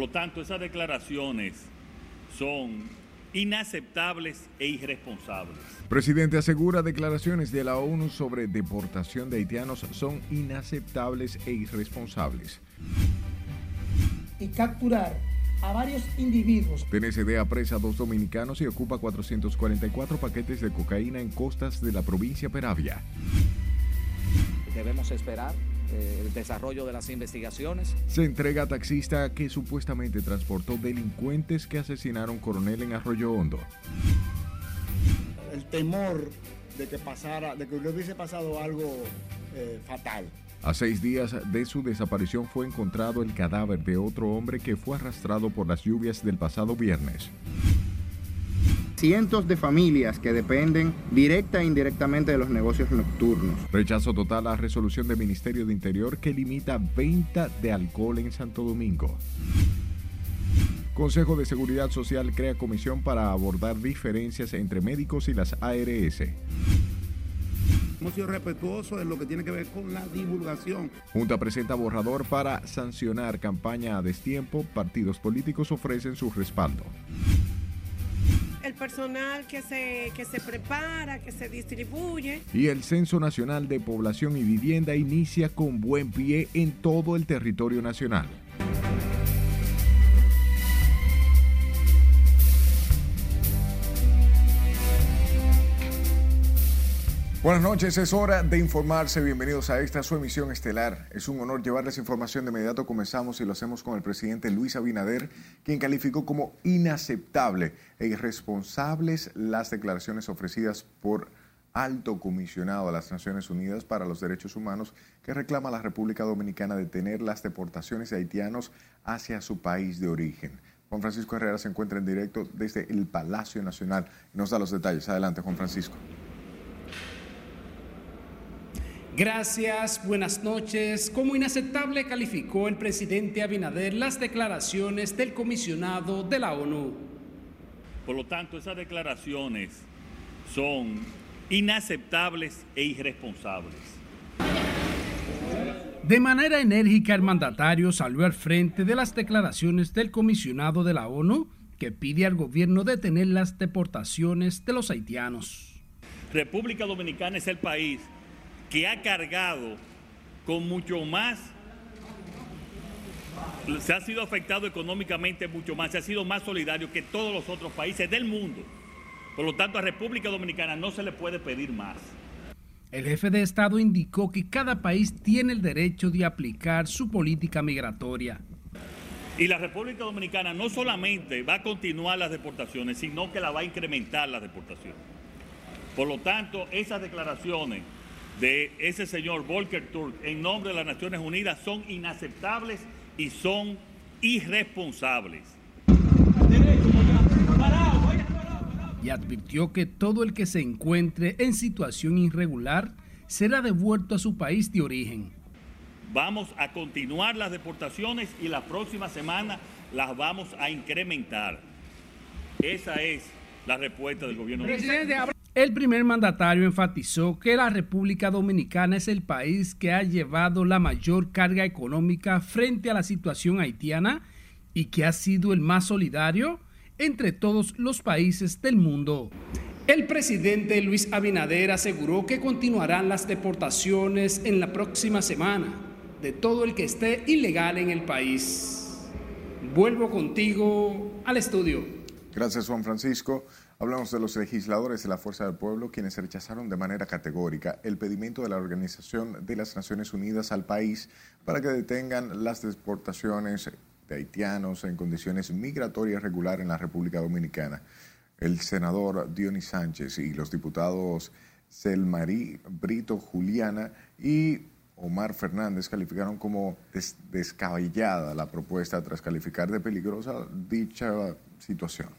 Por lo tanto, esas declaraciones son inaceptables e irresponsables. Presidente asegura declaraciones de la ONU sobre deportación de haitianos son inaceptables e irresponsables. Y capturar a varios individuos. PNCD apresa a dos dominicanos y ocupa 444 paquetes de cocaína en costas de la provincia Peravia. Debemos esperar el desarrollo de las investigaciones. Se entrega a taxista que supuestamente transportó delincuentes que asesinaron coronel en Arroyo Hondo. El temor de que pasara, de que le hubiese pasado algo eh, fatal. A seis días de su desaparición fue encontrado el cadáver de otro hombre que fue arrastrado por las lluvias del pasado viernes cientos de familias que dependen directa e indirectamente de los negocios nocturnos. Rechazo total a resolución del Ministerio de Interior que limita venta de alcohol en Santo Domingo. Consejo de Seguridad Social crea comisión para abordar diferencias entre médicos y las ARS. Hemos sido respetuosos en lo que tiene que ver con la divulgación. Junta presenta borrador para sancionar campaña a destiempo. Partidos políticos ofrecen su respaldo el personal que se, que se prepara, que se distribuye. Y el Censo Nacional de Población y Vivienda inicia con buen pie en todo el territorio nacional. Buenas noches, es hora de informarse. Bienvenidos a esta su emisión estelar. Es un honor llevarles información. De inmediato comenzamos y lo hacemos con el presidente Luis Abinader, quien calificó como inaceptable e irresponsables las declaraciones ofrecidas por alto comisionado de las Naciones Unidas para los Derechos Humanos que reclama a la República Dominicana detener las deportaciones de haitianos hacia su país de origen. Juan Francisco Herrera se encuentra en directo desde el Palacio Nacional nos da los detalles. Adelante, Juan Francisco. Gracias, buenas noches. Como inaceptable calificó el presidente Abinader las declaraciones del comisionado de la ONU. Por lo tanto, esas declaraciones son inaceptables e irresponsables. De manera enérgica, el mandatario salió al frente de las declaraciones del comisionado de la ONU que pide al gobierno detener las deportaciones de los haitianos. República Dominicana es el país que ha cargado con mucho más, se ha sido afectado económicamente mucho más, se ha sido más solidario que todos los otros países del mundo. Por lo tanto, a República Dominicana no se le puede pedir más. El jefe de Estado indicó que cada país tiene el derecho de aplicar su política migratoria. Y la República Dominicana no solamente va a continuar las deportaciones, sino que la va a incrementar las deportaciones. Por lo tanto, esas declaraciones de ese señor Volker Turk en nombre de las Naciones Unidas son inaceptables y son irresponsables. Y advirtió que todo el que se encuentre en situación irregular será devuelto a su país de origen. Vamos a continuar las deportaciones y la próxima semana las vamos a incrementar. Esa es la respuesta del gobierno. El primer mandatario enfatizó que la República Dominicana es el país que ha llevado la mayor carga económica frente a la situación haitiana y que ha sido el más solidario entre todos los países del mundo. El presidente Luis Abinader aseguró que continuarán las deportaciones en la próxima semana de todo el que esté ilegal en el país. Vuelvo contigo al estudio. Gracias, Juan Francisco. Hablamos de los legisladores de la Fuerza del Pueblo, quienes rechazaron de manera categórica el pedimento de la Organización de las Naciones Unidas al país para que detengan las deportaciones de haitianos en condiciones migratorias regulares en la República Dominicana. El senador Dionis Sánchez y los diputados Selmarí Brito Juliana y Omar Fernández calificaron como descabellada la propuesta tras calificar de peligrosa dicha situación.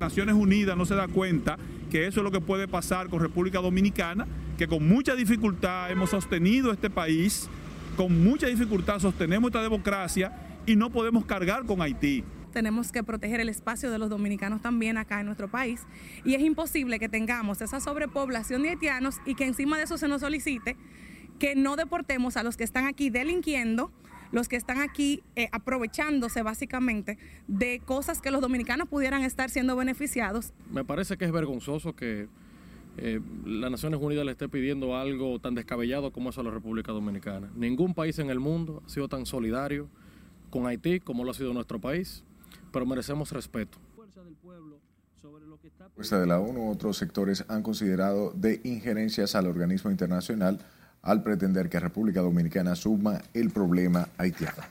Naciones Unidas no se da cuenta que eso es lo que puede pasar con República Dominicana, que con mucha dificultad hemos sostenido este país, con mucha dificultad sostenemos esta democracia y no podemos cargar con Haití. Tenemos que proteger el espacio de los dominicanos también acá en nuestro país y es imposible que tengamos esa sobrepoblación de haitianos y que encima de eso se nos solicite que no deportemos a los que están aquí delinquiendo los que están aquí eh, aprovechándose básicamente de cosas que los dominicanos pudieran estar siendo beneficiados. Me parece que es vergonzoso que eh, las Naciones Unidas le esté pidiendo algo tan descabellado como eso a la República Dominicana. Ningún país en el mundo ha sido tan solidario con Haití como lo ha sido nuestro país, pero merecemos respeto. Fuerza de la ONU, otros sectores han considerado de injerencias al organismo internacional al pretender que República Dominicana asuma el problema haitiano.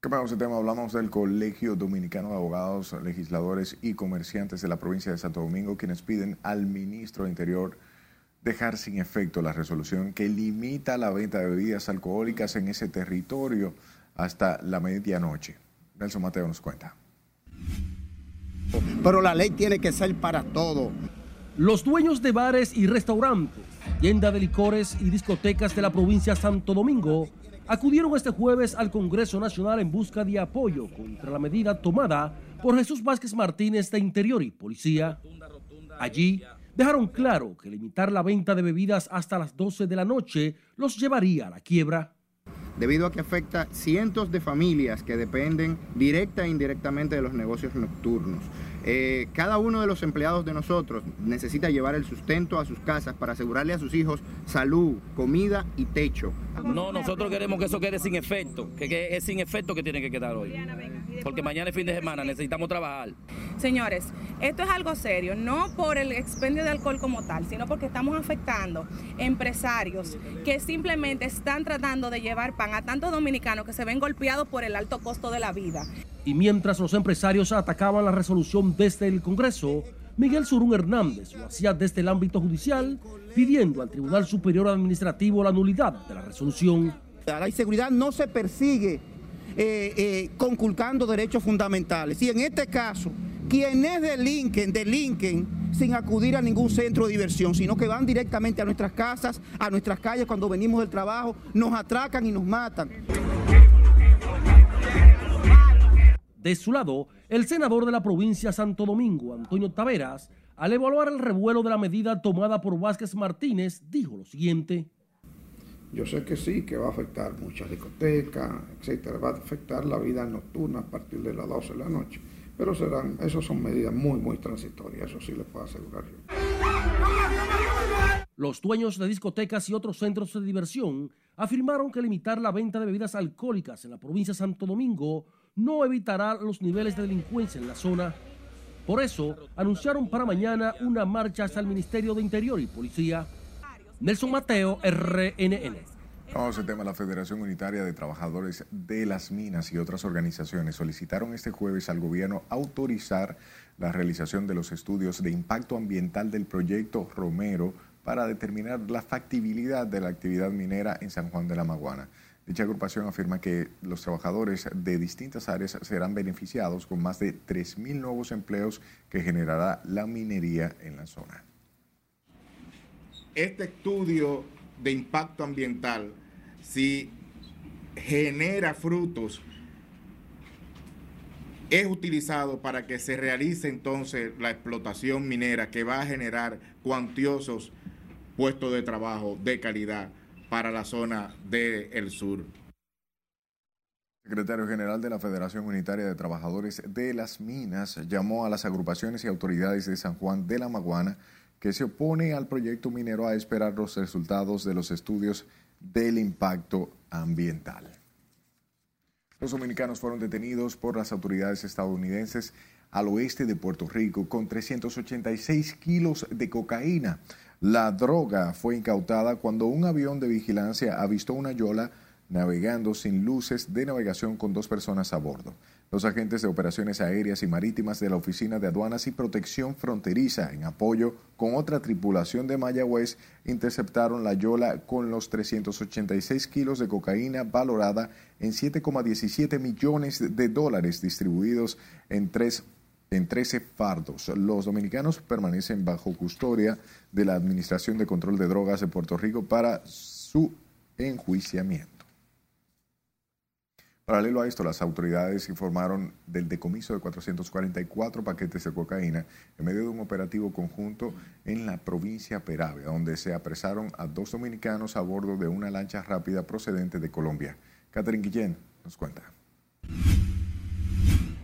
Cambiamos de tema, hablamos del Colegio Dominicano de Abogados, Legisladores y Comerciantes de la provincia de Santo Domingo, quienes piden al ministro de Interior dejar sin efecto la resolución que limita la venta de bebidas alcohólicas en ese territorio hasta la medianoche. Nelson Mateo nos cuenta. Pero la ley tiene que ser para todo. Los dueños de bares y restaurantes, tienda de licores y discotecas de la provincia de Santo Domingo acudieron este jueves al Congreso Nacional en busca de apoyo contra la medida tomada por Jesús Vázquez Martínez de Interior y Policía. Allí dejaron claro que limitar la venta de bebidas hasta las 12 de la noche los llevaría a la quiebra. Debido a que afecta cientos de familias que dependen directa e indirectamente de los negocios nocturnos. Eh, cada uno de los empleados de nosotros necesita llevar el sustento a sus casas para asegurarle a sus hijos salud, comida y techo. No, nosotros queremos que eso quede sin efecto, que, es sin efecto que tiene que quedar hoy. Porque mañana es fin de semana, necesitamos trabajar. Señores, esto es algo serio, no por el expendio de alcohol como tal, sino porque estamos afectando empresarios que simplemente están tratando de llevar pan a tantos dominicanos que se ven golpeados por el alto costo de la vida. Y mientras los empresarios atacaban la resolución desde el Congreso, Miguel Surún Hernández lo hacía desde el ámbito judicial, pidiendo al Tribunal Superior Administrativo la nulidad de la resolución. La inseguridad no se persigue eh, eh, conculcando derechos fundamentales. Y en este caso, quienes delinquen, delinquen sin acudir a ningún centro de diversión, sino que van directamente a nuestras casas, a nuestras calles cuando venimos del trabajo, nos atracan y nos matan. De su lado, el senador de la provincia Santo Domingo, Antonio Taveras, al evaluar el revuelo de la medida tomada por Vázquez Martínez, dijo lo siguiente. Yo sé que sí, que va a afectar muchas discotecas, etcétera, va a afectar la vida nocturna a partir de las 12 de la noche, pero serán, eso son medidas muy, muy transitorias, eso sí les puedo asegurar yo. Los dueños de discotecas y otros centros de diversión afirmaron que limitar la venta de bebidas alcohólicas en la provincia de Santo Domingo no evitará los niveles de delincuencia en la zona. Por eso, anunciaron para mañana una marcha hasta el Ministerio de Interior y Policía. Nelson Mateo, RNN. Vamos al tema. La Federación Unitaria de Trabajadores de las Minas y otras organizaciones solicitaron este jueves al gobierno autorizar la realización de los estudios de impacto ambiental del proyecto Romero para determinar la factibilidad de la actividad minera en San Juan de la Maguana. Dicha agrupación afirma que los trabajadores de distintas áreas serán beneficiados con más de 3.000 nuevos empleos que generará la minería en la zona. Este estudio de impacto ambiental, si genera frutos, es utilizado para que se realice entonces la explotación minera que va a generar cuantiosos puestos de trabajo de calidad para la zona del sur. secretario general de la Federación Unitaria de Trabajadores de las Minas llamó a las agrupaciones y autoridades de San Juan de la Maguana que se opone al proyecto minero a esperar los resultados de los estudios del impacto ambiental. Los dominicanos fueron detenidos por las autoridades estadounidenses al oeste de Puerto Rico con 386 kilos de cocaína. La droga fue incautada cuando un avión de vigilancia avistó una yola navegando sin luces de navegación con dos personas a bordo. Los agentes de operaciones aéreas y marítimas de la Oficina de Aduanas y Protección Fronteriza, en apoyo con otra tripulación de Mayagüez, interceptaron la yola con los 386 kilos de cocaína valorada en 7,17 millones de dólares distribuidos en tres en 13 fardos. Los dominicanos permanecen bajo custodia de la Administración de Control de Drogas de Puerto Rico para su enjuiciamiento. Paralelo a esto, las autoridades informaron del decomiso de 444 paquetes de cocaína en medio de un operativo conjunto en la provincia Peravia, donde se apresaron a dos dominicanos a bordo de una lancha rápida procedente de Colombia. Catherine Guillén nos cuenta.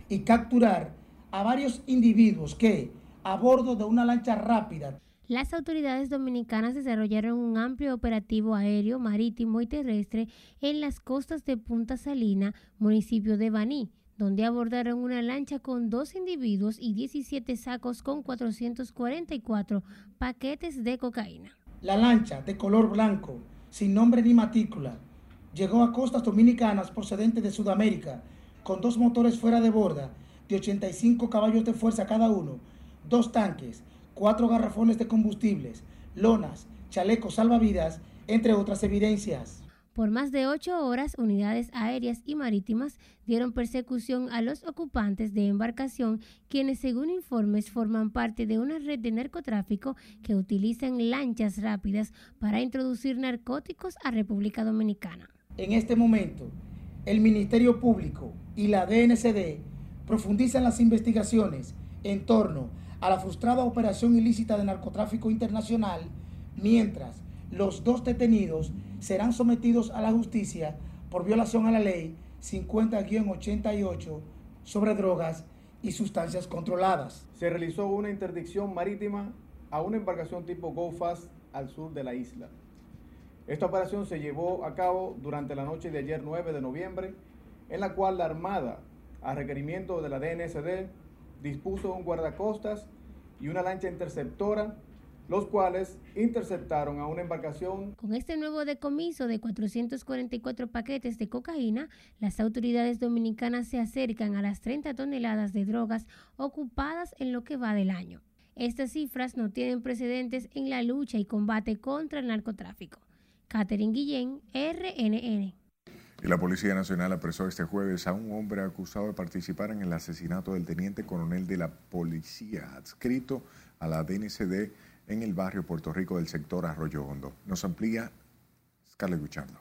Y capturar a varios individuos que, a bordo de una lancha rápida, las autoridades dominicanas desarrollaron un amplio operativo aéreo, marítimo y terrestre en las costas de Punta Salina, municipio de Baní, donde abordaron una lancha con dos individuos y 17 sacos con 444 paquetes de cocaína. La lancha, de color blanco, sin nombre ni matrícula, llegó a costas dominicanas procedentes de Sudamérica, con dos motores fuera de borda, de 85 caballos de fuerza cada uno, dos tanques, cuatro garrafones de combustibles, lonas, chalecos salvavidas, entre otras evidencias. Por más de ocho horas, unidades aéreas y marítimas dieron persecución a los ocupantes de embarcación, quienes según informes forman parte de una red de narcotráfico que utilizan lanchas rápidas para introducir narcóticos a República Dominicana. En este momento, el Ministerio Público y la DNCD profundizan las investigaciones en torno a la frustrada operación ilícita de narcotráfico internacional, mientras los dos detenidos serán sometidos a la justicia por violación a la ley 50-88 sobre drogas y sustancias controladas. Se realizó una interdicción marítima a una embarcación tipo Go Fast al sur de la isla. Esta operación se llevó a cabo durante la noche de ayer 9 de noviembre, en la cual la Armada, a requerimiento de la DNSD, dispuso un guardacostas y una lancha interceptora, los cuales interceptaron a una embarcación. Con este nuevo decomiso de 444 paquetes de cocaína, las autoridades dominicanas se acercan a las 30 toneladas de drogas ocupadas en lo que va del año. Estas cifras no tienen precedentes en la lucha y combate contra el narcotráfico. Catherine Guillén, RNN. Y la Policía Nacional apresó este jueves a un hombre acusado de participar en el asesinato del teniente coronel de la policía adscrito a la DNCD en el barrio Puerto Rico del sector Arroyo Hondo. Nos amplía Scarlett Guchardo.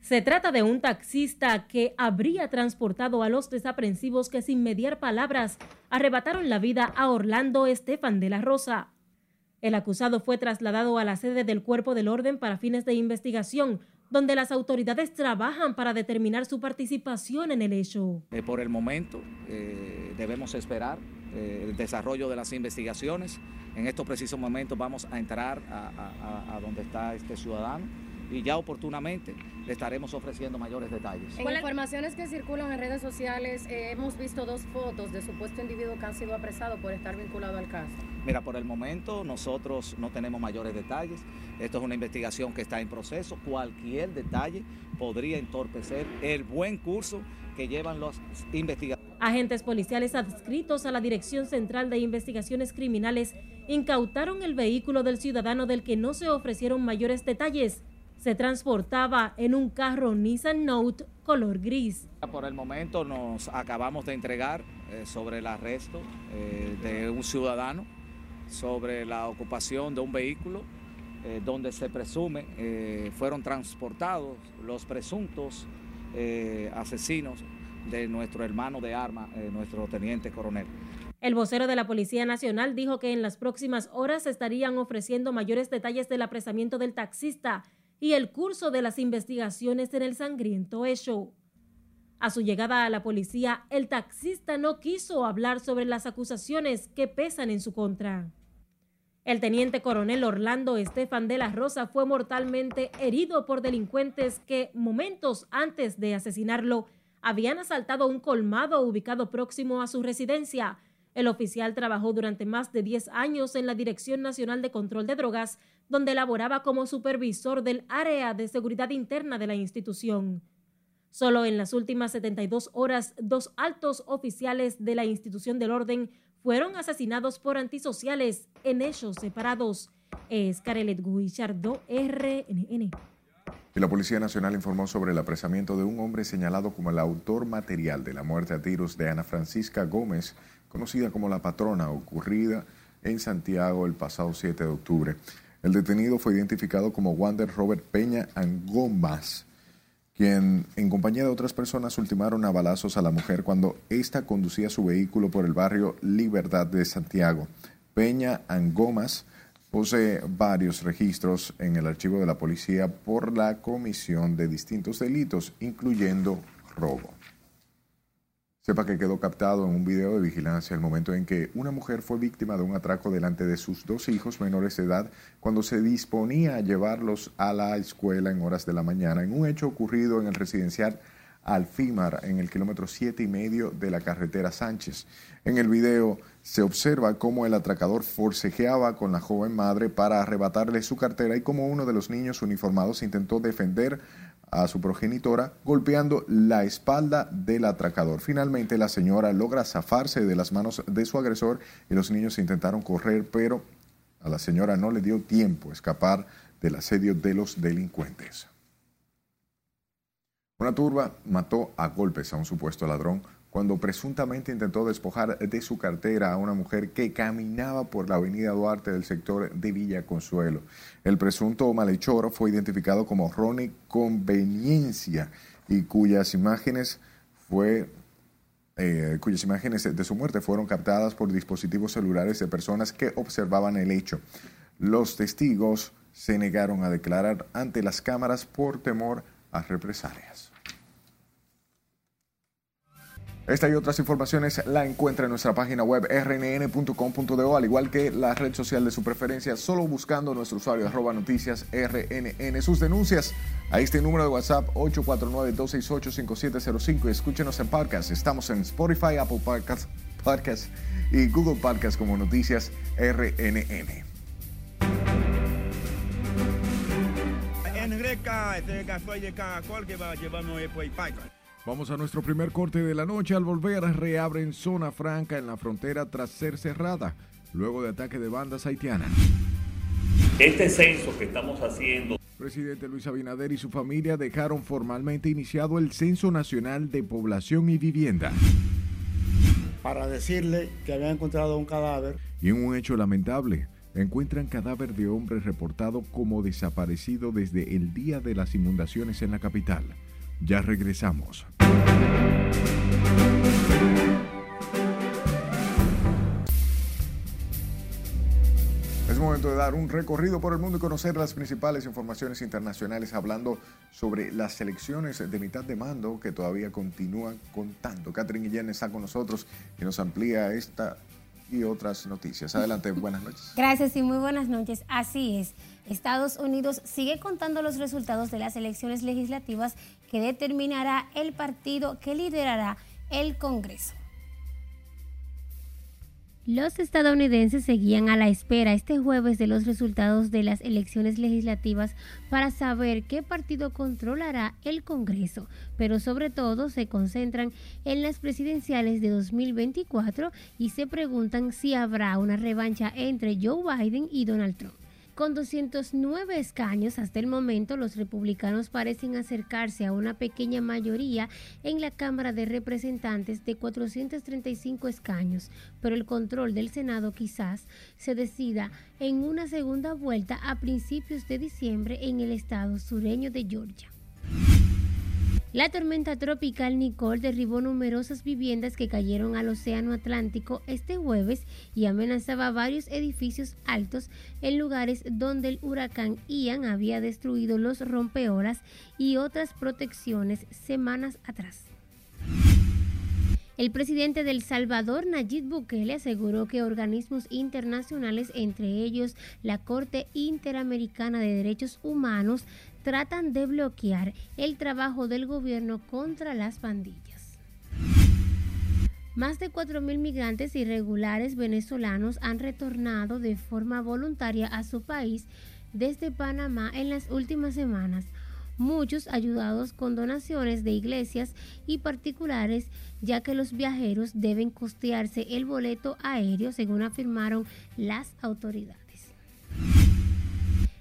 Se trata de un taxista que habría transportado a los desaprensivos que sin mediar palabras arrebataron la vida a Orlando Estefan de la Rosa. El acusado fue trasladado a la sede del Cuerpo del Orden para fines de investigación, donde las autoridades trabajan para determinar su participación en el hecho. Eh, por el momento eh, debemos esperar eh, el desarrollo de las investigaciones. En estos precisos momentos vamos a entrar a donde está este ciudadano y ya oportunamente le estaremos ofreciendo mayores detalles. En informaciones que circulan en redes sociales, eh, hemos visto dos fotos de supuesto individuo que han sido apresados por estar vinculado al caso. Mira, por el momento nosotros no tenemos mayores detalles. Esto es una investigación que está en proceso. Cualquier detalle podría entorpecer el buen curso que llevan los investigadores. Agentes policiales adscritos a la Dirección Central de Investigaciones Criminales incautaron el vehículo del ciudadano del que no se ofrecieron mayores detalles se transportaba en un carro Nissan Note color gris. Por el momento nos acabamos de entregar eh, sobre el arresto eh, de un ciudadano, sobre la ocupación de un vehículo eh, donde se presume fueron transportados los presuntos asesinos de nuestro hermano de arma, nuestro teniente coronel. El vocero de la Policía Nacional dijo que en las próximas horas estarían ofreciendo mayores detalles del apresamiento del taxista y el curso de las investigaciones en el sangriento hecho. A su llegada a la policía, el taxista no quiso hablar sobre las acusaciones que pesan en su contra. El teniente coronel Orlando Estefan de la Rosa fue mortalmente herido por delincuentes que, momentos antes de asesinarlo, habían asaltado un colmado ubicado próximo a su residencia. El oficial trabajó durante más de 10 años en la Dirección Nacional de Control de Drogas donde laboraba como supervisor del área de seguridad interna de la institución. Solo en las últimas 72 horas, dos altos oficiales de la institución del orden fueron asesinados por antisociales en hechos separados. Es Carelet Guichardo, RNN. La Policía Nacional informó sobre el apresamiento de un hombre señalado como el autor material de la muerte a tiros de Ana Francisca Gómez, conocida como la patrona, ocurrida en Santiago el pasado 7 de octubre. El detenido fue identificado como Wander Robert Peña Angomas, quien en compañía de otras personas ultimaron a balazos a la mujer cuando ésta conducía su vehículo por el barrio Libertad de Santiago. Peña Angomas posee varios registros en el archivo de la policía por la comisión de distintos delitos, incluyendo robo. Sepa que quedó captado en un video de vigilancia el momento en que una mujer fue víctima de un atraco delante de sus dos hijos menores de edad cuando se disponía a llevarlos a la escuela en horas de la mañana, en un hecho ocurrido en el residencial Alfimar, en el kilómetro siete y medio de la carretera Sánchez. En el video se observa cómo el atracador forcejeaba con la joven madre para arrebatarle su cartera y cómo uno de los niños uniformados intentó defender a su progenitora golpeando la espalda del atracador. Finalmente la señora logra zafarse de las manos de su agresor y los niños intentaron correr, pero a la señora no le dio tiempo a escapar del asedio de los delincuentes. Una turba mató a golpes a un supuesto ladrón cuando presuntamente intentó despojar de su cartera a una mujer que caminaba por la avenida Duarte del sector de Villa Consuelo. El presunto malhechor fue identificado como Ronnie Conveniencia y cuyas imágenes fue eh, cuyas imágenes de su muerte fueron captadas por dispositivos celulares de personas que observaban el hecho. Los testigos se negaron a declarar ante las cámaras por temor a represalias. Esta y otras informaciones la encuentra en nuestra página web rnn.com.do, al igual que la red social de su preferencia, solo buscando nuestro usuario arroba noticias rnn. Sus denuncias a este número de WhatsApp 849-268-5705 y escúchenos en podcast. Estamos en Spotify, Apple Podcasts Podcast y Google Podcast como Noticias RNN. Vamos a nuestro primer corte de la noche. Al volver, reabren zona franca en la frontera tras ser cerrada, luego de ataque de bandas haitianas. Este censo que estamos haciendo. Presidente Luis Abinader y su familia dejaron formalmente iniciado el Censo Nacional de Población y Vivienda. Para decirle que habían encontrado un cadáver. Y en un hecho lamentable, encuentran cadáver de hombre reportado como desaparecido desde el día de las inundaciones en la capital. Ya regresamos. Es momento de dar un recorrido por el mundo y conocer las principales informaciones internacionales hablando sobre las elecciones de mitad de mando que todavía continúan contando. Catherine Guillén está con nosotros y nos amplía esta y otras noticias. Adelante, buenas noches. Gracias y muy buenas noches. Así es. Estados Unidos sigue contando los resultados de las elecciones legislativas que determinará el partido que liderará el Congreso. Los estadounidenses seguían a la espera este jueves de los resultados de las elecciones legislativas para saber qué partido controlará el Congreso, pero sobre todo se concentran en las presidenciales de 2024 y se preguntan si habrá una revancha entre Joe Biden y Donald Trump. Con 209 escaños hasta el momento, los republicanos parecen acercarse a una pequeña mayoría en la Cámara de Representantes de 435 escaños, pero el control del Senado quizás se decida en una segunda vuelta a principios de diciembre en el estado sureño de Georgia. La tormenta tropical Nicole derribó numerosas viviendas que cayeron al Océano Atlántico este jueves y amenazaba varios edificios altos en lugares donde el huracán Ian había destruido los rompeolas y otras protecciones semanas atrás. El presidente del Salvador, Nayib Bukele, aseguró que organismos internacionales, entre ellos la Corte Interamericana de Derechos Humanos, tratan de bloquear el trabajo del gobierno contra las pandillas. Más de 4.000 migrantes irregulares venezolanos han retornado de forma voluntaria a su país desde Panamá en las últimas semanas, muchos ayudados con donaciones de iglesias y particulares, ya que los viajeros deben costearse el boleto aéreo, según afirmaron las autoridades.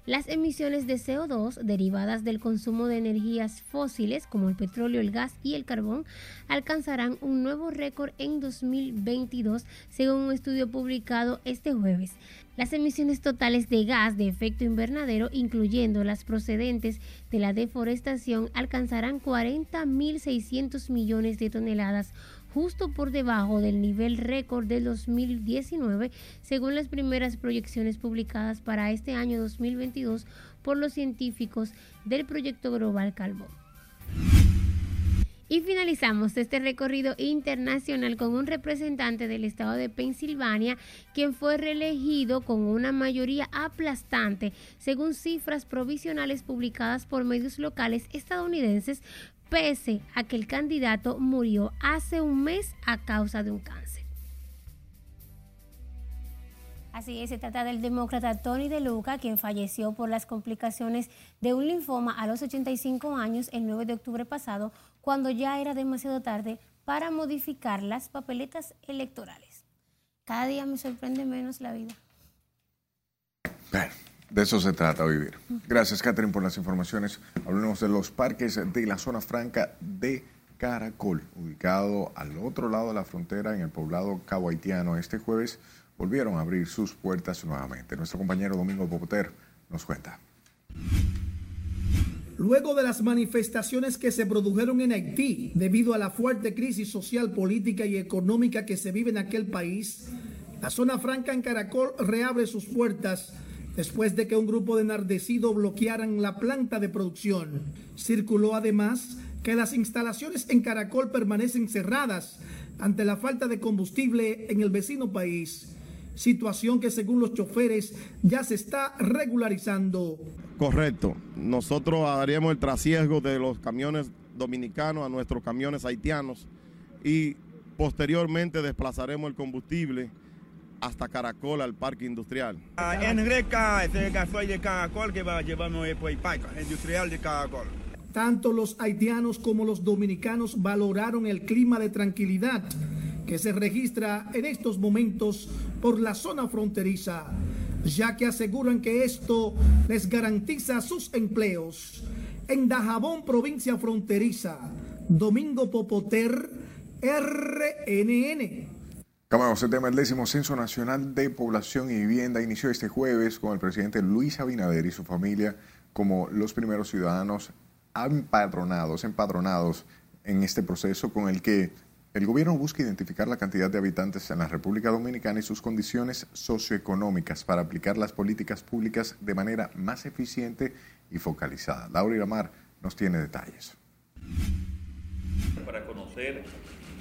Las emisiones de CO2 derivadas del consumo de energías fósiles como el petróleo, el gas y el carbón alcanzarán un nuevo récord en 2022 según un estudio publicado este jueves. Las emisiones totales de gas de efecto invernadero, incluyendo las procedentes de la deforestación, alcanzarán 40.600 millones de toneladas justo por debajo del nivel récord del 2019, según las primeras proyecciones publicadas para este año 2022 por los científicos del proyecto Global Calvo. Y finalizamos este recorrido internacional con un representante del estado de Pensilvania, quien fue reelegido con una mayoría aplastante, según cifras provisionales publicadas por medios locales estadounidenses, pese a que el candidato murió hace un mes a causa de un cáncer. Así es, se trata del demócrata Tony De Luca, quien falleció por las complicaciones de un linfoma a los 85 años el 9 de octubre pasado, cuando ya era demasiado tarde para modificar las papeletas electorales. Cada día me sorprende menos la vida. Bueno, de eso se trata vivir. Gracias, Catherine, por las informaciones. Hablemos de los parques de la zona franca de Caracol, ubicado al otro lado de la frontera en el poblado Cabo Haitiano. Este jueves volvieron a abrir sus puertas nuevamente. Nuestro compañero Domingo Popoter nos cuenta. Luego de las manifestaciones que se produjeron en Haití debido a la fuerte crisis social, política y económica que se vive en aquel país, la zona franca en Caracol reabre sus puertas después de que un grupo de enardecidos bloquearan la planta de producción. Circuló además que las instalaciones en Caracol permanecen cerradas ante la falta de combustible en el vecino país situación que según los choferes ya se está regularizando. Correcto, nosotros haríamos el trasiego de los camiones dominicanos a nuestros camiones haitianos y posteriormente desplazaremos el combustible hasta Caracol al parque industrial. En Reca, ese gasoil de Caracol que va a llevarnos el industrial de Caracol. Tanto los haitianos como los dominicanos valoraron el clima de tranquilidad que se registra en estos momentos por la zona fronteriza, ya que aseguran que esto les garantiza sus empleos. En Dajabón, provincia fronteriza, Domingo Popoter, RNN. Cambiamos el tema. El décimo Censo Nacional de Población y Vivienda inició este jueves con el presidente Luis Abinader y su familia como los primeros ciudadanos empadronados, empadronados en este proceso con el que el gobierno busca identificar la cantidad de habitantes en la República Dominicana y sus condiciones socioeconómicas para aplicar las políticas públicas de manera más eficiente y focalizada. Laura Iramar nos tiene detalles. Para conocer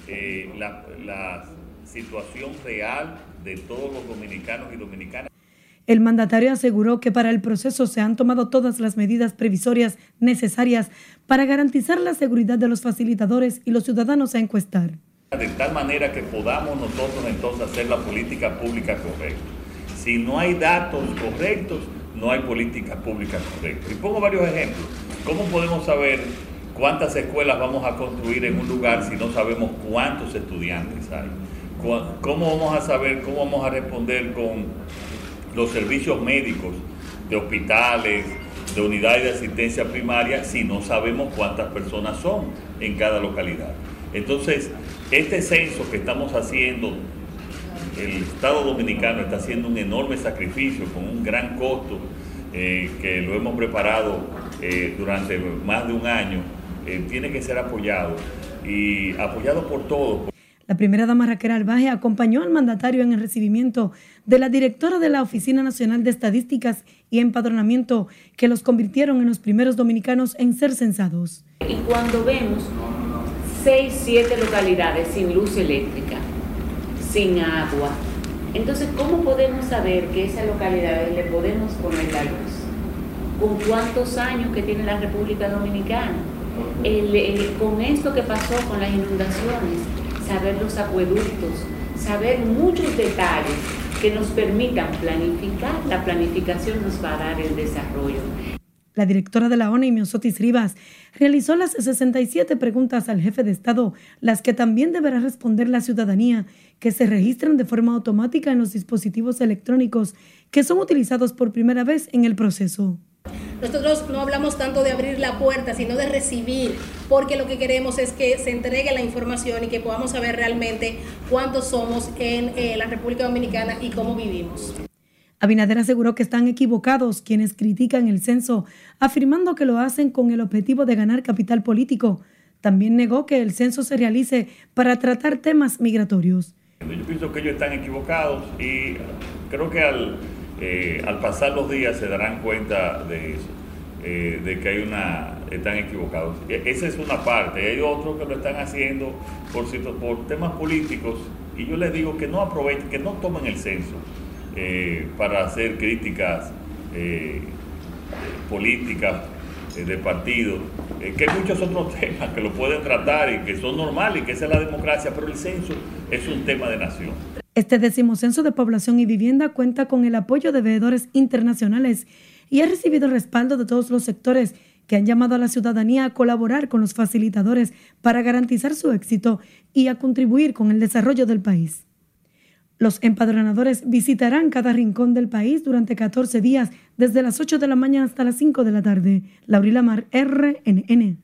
eh, la, la situación real de todos los dominicanos y dominicanas. El mandatario aseguró que para el proceso se han tomado todas las medidas previsorias necesarias para garantizar la seguridad de los facilitadores y los ciudadanos a encuestar. De tal manera que podamos nosotros entonces hacer la política pública correcta. Si no hay datos correctos, no hay política pública correcta. Y pongo varios ejemplos. ¿Cómo podemos saber cuántas escuelas vamos a construir en un lugar si no sabemos cuántos estudiantes hay? ¿Cómo vamos a saber, cómo vamos a responder con los servicios médicos de hospitales, de unidades de asistencia primaria, si no sabemos cuántas personas son en cada localidad. Entonces, este censo que estamos haciendo, el Estado Dominicano está haciendo un enorme sacrificio con un gran costo eh, que lo hemos preparado eh, durante más de un año, eh, tiene que ser apoyado y apoyado por todos. La primera dama Raquel Albaje acompañó al mandatario en el recibimiento de la directora de la Oficina Nacional de Estadísticas y Empadronamiento, que los convirtieron en los primeros dominicanos en ser censados. Y cuando vemos seis, siete localidades sin luz eléctrica, sin agua, entonces, ¿cómo podemos saber que esas localidades le podemos poner la luz? ¿Con cuántos años que tiene la República Dominicana? con esto que pasó con las inundaciones, saber los acueductos, saber muchos detalles que nos permitan planificar. La planificación nos va a dar el desarrollo. La directora de la ONU, Miosotis Rivas, realizó las 67 preguntas al jefe de Estado, las que también deberá responder la ciudadanía, que se registran de forma automática en los dispositivos electrónicos que son utilizados por primera vez en el proceso. Nosotros no hablamos tanto de abrir la puerta, sino de recibir, porque lo que queremos es que se entregue la información y que podamos saber realmente cuántos somos en eh, la República Dominicana y cómo vivimos. Abinader aseguró que están equivocados quienes critican el censo, afirmando que lo hacen con el objetivo de ganar capital político. También negó que el censo se realice para tratar temas migratorios. Yo pienso que ellos están equivocados y creo que al, eh, al pasar los días se darán cuenta de eso, eh, de que hay una, están equivocados. E, esa es una parte, hay otros que lo están haciendo por, por temas políticos y yo les digo que no aprovechen, que no tomen el censo eh, para hacer críticas políticas de partido, que hay muchos otros temas que lo pueden tratar y que son normales y que esa es la democracia, pero el censo es un tema de nación. Este décimo censo de población y vivienda cuenta con el apoyo de veedores internacionales y ha recibido respaldo de todos los sectores que han llamado a la ciudadanía a colaborar con los facilitadores para garantizar su éxito y a contribuir con el desarrollo del país. Los empadronadores visitarán cada rincón del país durante 14 días, desde las 8 de la mañana hasta las 5 de la tarde. Laurila Mar, RNN.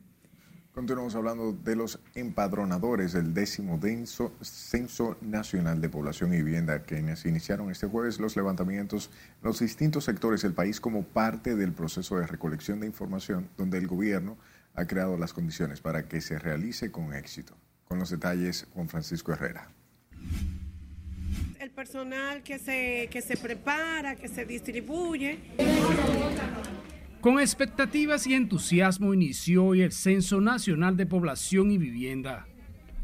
Continuamos hablando de los empadronadores del décimo denso Censo Nacional de Población y Vivienda, quienes iniciaron este jueves los levantamientos en los distintos sectores del país como parte del proceso de recolección de información, donde el gobierno ha creado las condiciones para que se realice con éxito. Con los detalles, Juan Francisco Herrera el personal que se, que se prepara, que se distribuye. Con expectativas y entusiasmo inició hoy el Censo Nacional de Población y Vivienda.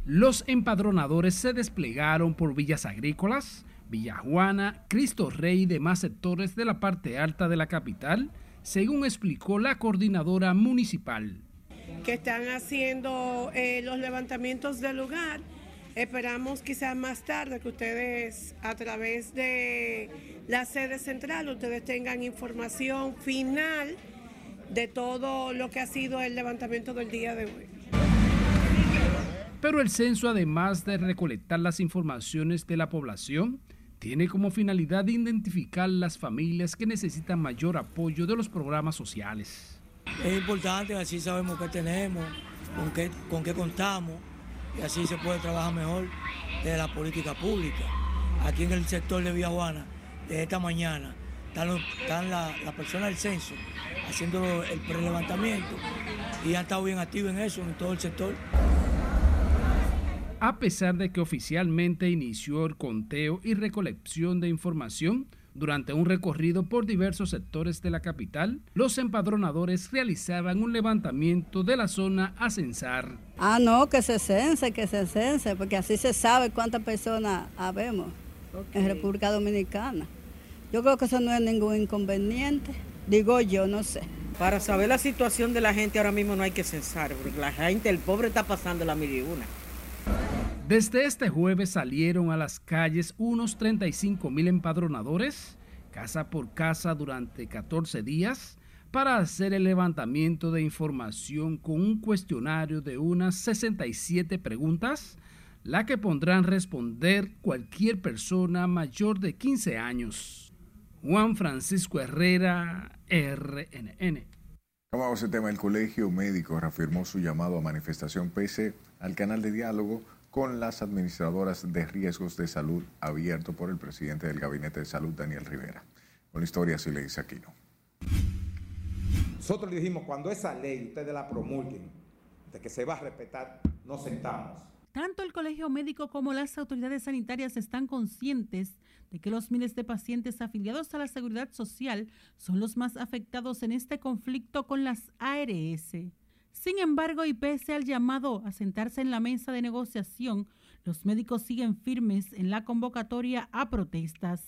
Los empadronadores se desplegaron por villas agrícolas, Villa Juana, Cristo Rey y demás sectores de la parte alta de la capital, según explicó la coordinadora municipal. Que están haciendo eh, los levantamientos del lugar Esperamos quizás más tarde que ustedes a través de la sede central, ustedes tengan información final de todo lo que ha sido el levantamiento del día de hoy. Pero el censo, además de recolectar las informaciones de la población, tiene como finalidad identificar las familias que necesitan mayor apoyo de los programas sociales. Es importante, así sabemos qué tenemos, con qué, con qué contamos y así se puede trabajar mejor de la política pública. Aquí en el sector de Villajuana, de esta mañana, están, las personas del censo haciendo el prelevantamiento y han estado bien activos en eso, en todo el sector. A pesar de que oficialmente inició el conteo y recolección de información, durante un recorrido por diversos sectores de la capital, los empadronadores realizaban un levantamiento de la zona a censar. Ah, no, que se cense, que se cense, porque así se sabe cuántas personas habemos en República Dominicana. Yo creo que eso no es ningún inconveniente, digo yo, no sé. Para saber la situación de la gente ahora mismo no hay que censar, porque la gente, el pobre está pasando la mil una. Desde este jueves salieron a las calles unos 35 mil empadronadores, casa por casa durante 14 días, para hacer el levantamiento de información con un cuestionario de unas 67 preguntas, la que pondrán responder cualquier persona mayor de 15 años. Juan Francisco Herrera, RNN. Cambiamos el tema. El Colegio Médico reafirmó su llamado a manifestación pese al canal de diálogo con las administradoras de riesgos de salud abierto por el presidente del Gabinete de Salud, Daniel Rivera. Con la historia así le dice Aquino. Nosotros le dijimos, cuando esa ley ustedes la promulguen, de que se va a respetar, nos sentamos. Tanto el Colegio Médico como las autoridades sanitarias están conscientes de que los miles de pacientes afiliados a la Seguridad Social son los más afectados en este conflicto con las ARS. Sin embargo, y pese al llamado a sentarse en la mesa de negociación, los médicos siguen firmes en la convocatoria a protestas.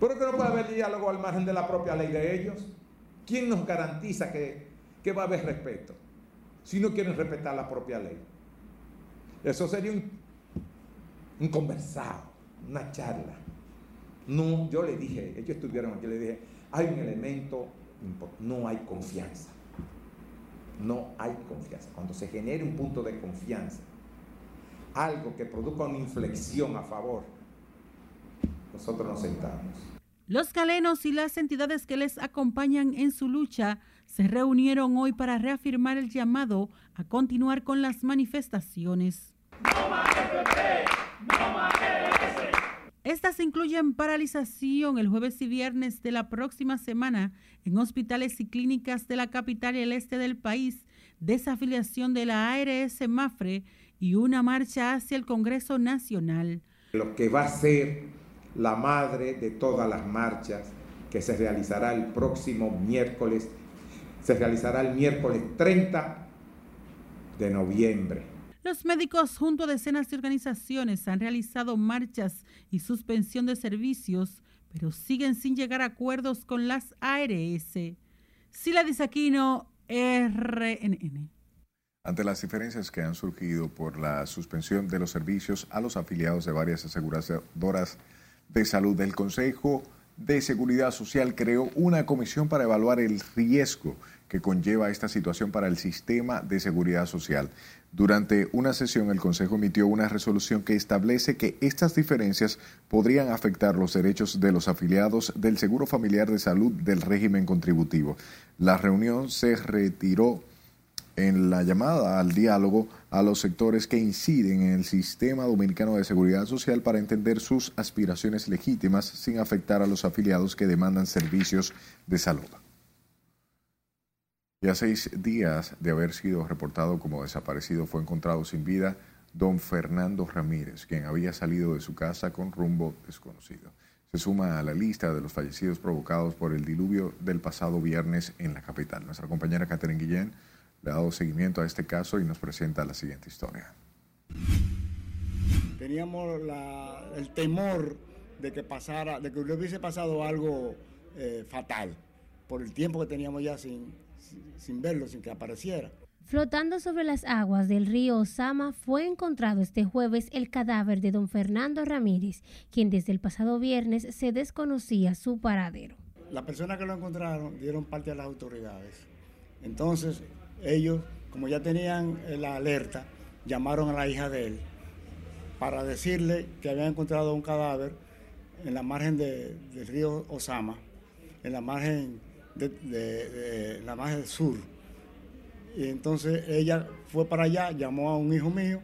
¿Por qué no puede haber diálogo al margen de la propia ley de ellos? ¿Quién nos garantiza que, va a haber respeto si no quieren respetar la propia ley? Eso sería un, un conversado, una charla. No, yo le dije, ellos estuvieron aquí, le dije, hay un elemento, no hay confianza no hay confianza. Cuando se genere un punto de confianza, algo que produzca una inflexión a favor, nosotros nos sentamos. Los galenos y las entidades que les acompañan en su lucha se reunieron hoy para reafirmar el llamado a continuar con las manifestaciones. Estas incluyen paralización el jueves y viernes de la próxima semana en hospitales y clínicas de la capital y el este del país desafiliación de la ARS Mafre y una marcha hacia el Congreso Nacional. Lo que va a ser la madre de todas las marchas que se realizará el próximo miércoles, se realizará el miércoles 30 de noviembre. Los médicos junto a decenas de organizaciones han realizado marchas y suspensión de servicios, pero siguen sin llegar a acuerdos con las ARS. Sila Disaquino, RNN. Ante las diferencias que han surgido por la suspensión de los servicios a los afiliados de varias aseguradoras de salud, el Consejo de Seguridad Social creó una comisión para evaluar el riesgo que conlleva esta situación para el sistema de seguridad social. Durante una sesión, el Consejo emitió una resolución que establece que estas diferencias podrían afectar los derechos de los afiliados del Seguro Familiar de Salud del régimen contributivo. La reunión se retiró en la llamada al diálogo a los sectores que inciden en el sistema dominicano de seguridad social para entender sus aspiraciones legítimas sin afectar a los afiliados que demandan servicios de salud. Y a seis días de haber sido reportado como desaparecido fue encontrado sin vida don Fernando Ramírez, quien había salido de su casa con rumbo desconocido. Se suma a la lista de los fallecidos provocados por el diluvio del pasado viernes en la capital. Nuestra compañera Catherine Guillén le ha dado seguimiento a este caso y nos presenta la siguiente historia. Teníamos el temor de que pasara, de que hubiese pasado algo eh, fatal por el tiempo que teníamos ya sin, sin verlo, sin que apareciera. Flotando sobre las aguas del río Osama fue encontrado este jueves el cadáver de don Fernando Ramírez, quien desde el pasado viernes se desconocía su paradero. Las personas que lo encontraron dieron parte a las autoridades. Entonces, ellos, como ya tenían la alerta, llamaron a la hija de él para decirle que habían encontrado un cadáver en la margen del río Osama, en la margen, de, la margen sur. Y entonces ella fue para allá, llamó a un hijo mío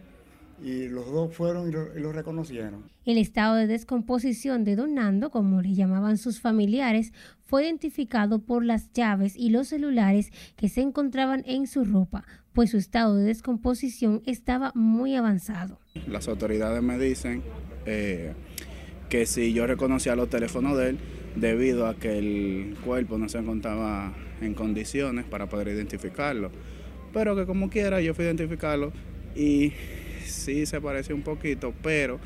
y los dos fueron y lo, reconocieron. El estado de descomposición de Don Nando, como le llamaban sus familiares, fue identificado por las llaves y los celulares que se encontraban en su ropa, pues su estado de descomposición estaba muy avanzado. Las autoridades me dicen eh, que si yo reconocía los teléfonos de él, debido a que el cuerpo no se encontraba en condiciones para poder identificarlo, pero que como quiera yo fui a identificarlo y sí se parece un poquito, pero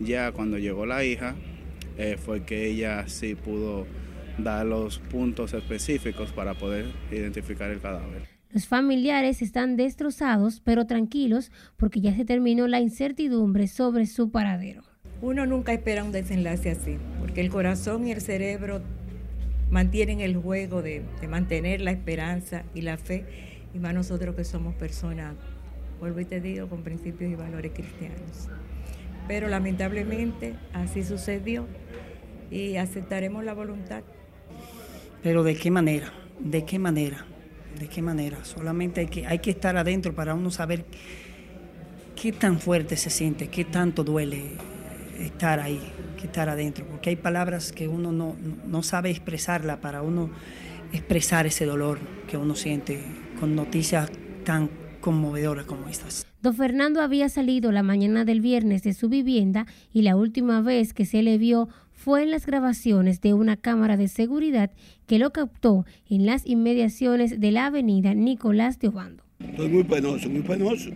ya cuando llegó la hija eh, fue que ella sí pudo dar los puntos específicos para poder identificar el cadáver. Los familiares están destrozados, pero tranquilos porque ya se terminó la incertidumbre sobre su paradero. Uno nunca espera un desenlace así, porque el corazón y el cerebro mantienen el juego de, mantener la esperanza y la fe, y más nosotros que somos personas vuelvo y te digo, con principios y valores cristianos. Pero lamentablemente así sucedió y aceptaremos la voluntad. Pero ¿de qué manera? ¿De qué manera? ¿De qué manera? Solamente hay que, hay que estar adentro para uno saber qué tan fuerte se siente, qué tanto duele estar ahí, que estar adentro. Porque hay palabras que uno no, no sabe expresarla para uno expresar ese dolor que uno siente con noticias tan conmovedoras como estas. Don Fernando había salido la mañana del viernes de su vivienda y la última vez que se le vio fue en las grabaciones de una cámara de seguridad que lo captó en las inmediaciones de la avenida Nicolás de Obando. Estoy muy penoso, muy penoso.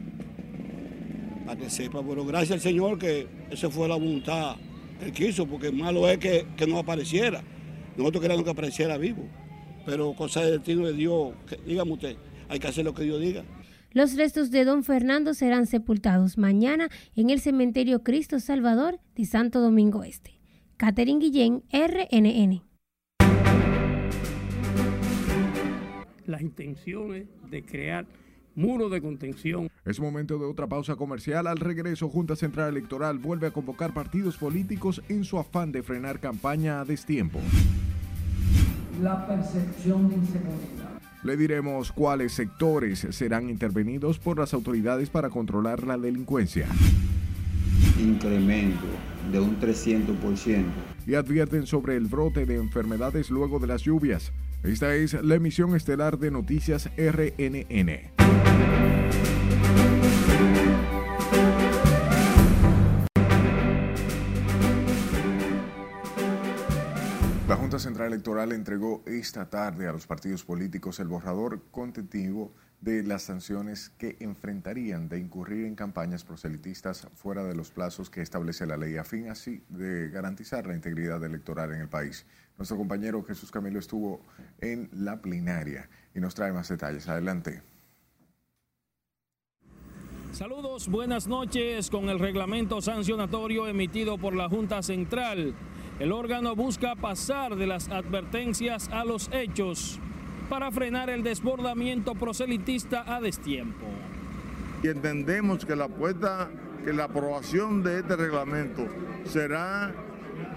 Para que sepa, pero gracias al Señor que esa fue la voluntad Él quiso, porque malo es que, que no apareciera. Nosotros queríamos que apareciera vivo. Pero cosa del destino de Dios, dígame usted, hay que hacer lo que Dios diga. Los restos de don Fernando serán sepultados mañana en el cementerio Cristo Salvador de Santo Domingo Este. Catherine Guillén, RNN. La intención es de crear muro de contención. Es momento de otra pausa comercial. Al regreso, Junta Central Electoral vuelve a convocar partidos políticos en su afán de frenar campaña a destiempo. La percepción de inseguridad le diremos cuáles sectores serán intervenidos por las autoridades para controlar la delincuencia. Incremento de un 300%. Y advierten sobre el brote de enfermedades luego de las lluvias. Esta es la emisión estelar de Noticias RNN. La Junta Central Electoral entregó esta tarde a los partidos políticos el borrador contentivo de las sanciones que enfrentarían de incurrir en campañas proselitistas fuera de los plazos que establece la ley, a fin así de garantizar la integridad electoral en el país. Nuestro compañero Jesús Camilo estuvo en la plenaria y nos trae más detalles. Adelante. Saludos, buenas noches. Con el reglamento sancionatorio emitido por la Junta Central, el órgano busca pasar de las advertencias a los hechos para frenar el desbordamiento proselitista a destiempo. Y entendemos que la apuesta, que la aprobación de este reglamento será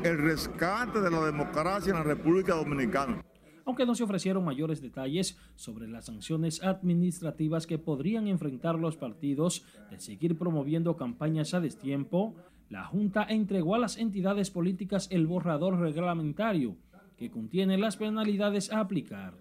el rescate de la democracia en la República Dominicana. Aunque no se ofrecieron mayores detalles sobre las sanciones administrativas que podrían enfrentar los partidos de seguir promoviendo campañas a destiempo, la Junta entregó a las entidades políticas el borrador reglamentario que contiene las penalidades a aplicar.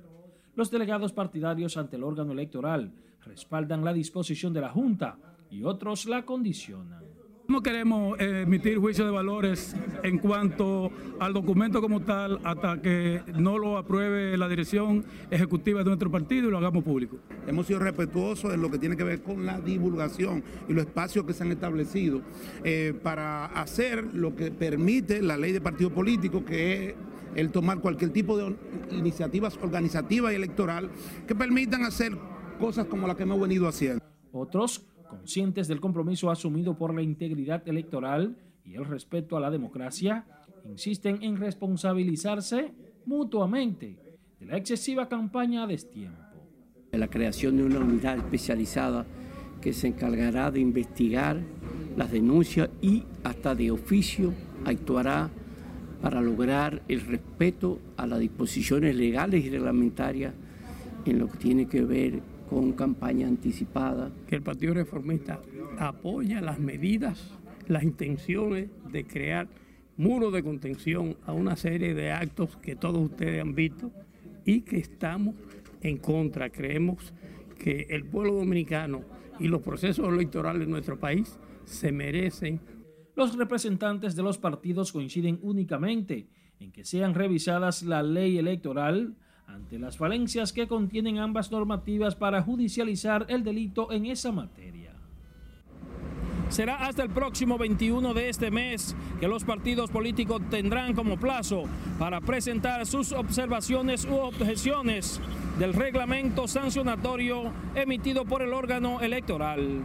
Los delegados partidarios ante el órgano electoral respaldan la disposición de la Junta y otros la condicionan. No queremos eh, emitir juicio de valores en cuanto al documento como tal hasta que no lo apruebe la dirección ejecutiva de nuestro partido y lo hagamos público. Hemos sido respetuosos en lo que tiene que ver con la divulgación y los espacios que se han establecido eh, para hacer lo que permite la ley de partido político, que es el tomar cualquier tipo de iniciativas organizativas y electoral que permitan hacer cosas como las que hemos venido haciendo. Otros conscientes del compromiso asumido por la integridad electoral y el respeto a la democracia, insisten en responsabilizarse mutuamente de la excesiva campaña a destiempo. La creación de una unidad especializada que se encargará de investigar las denuncias y hasta de oficio actuará para lograr el respeto a las disposiciones legales y reglamentarias en lo que tiene que ver con campaña anticipada. Que el Partido Reformista apoya las medidas, las intenciones de crear muros de contención a una serie de actos que todos ustedes han visto y que estamos en contra. Creemos que el pueblo dominicano y los procesos electorales de nuestro país se merecen. Los representantes de los partidos coinciden únicamente en que sean revisadas la ley electoral ante las falencias que contienen ambas normativas para judicializar el delito en esa materia. Será hasta el próximo 21 de este mes que los partidos políticos tendrán como plazo para presentar sus observaciones u objeciones del reglamento sancionatorio emitido por el órgano electoral.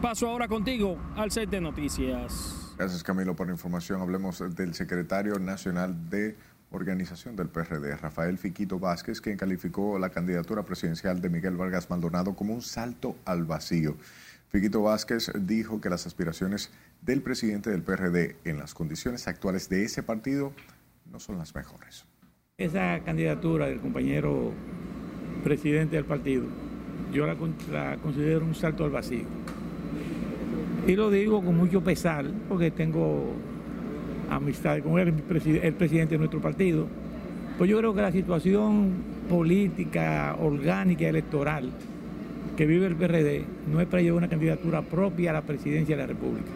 Paso ahora contigo al set de noticias. Gracias Camilo por la información. Hablemos del secretario nacional de organización del PRD, Rafael Fiquito Vázquez, quien calificó la candidatura presidencial de Miguel Vargas Maldonado como un salto al vacío. Fiquito Vázquez dijo que las aspiraciones del presidente del PRD en las condiciones actuales de ese partido no son las mejores. Esa candidatura del compañero presidente del partido, yo la, la considero un salto al vacío. Y lo digo con mucho pesar, porque tengo amistad con él, el presidente de nuestro partido. Pues yo creo que la situación política, orgánica, electoral que vive el PRD no es para llevar una candidatura propia a la presidencia de la República.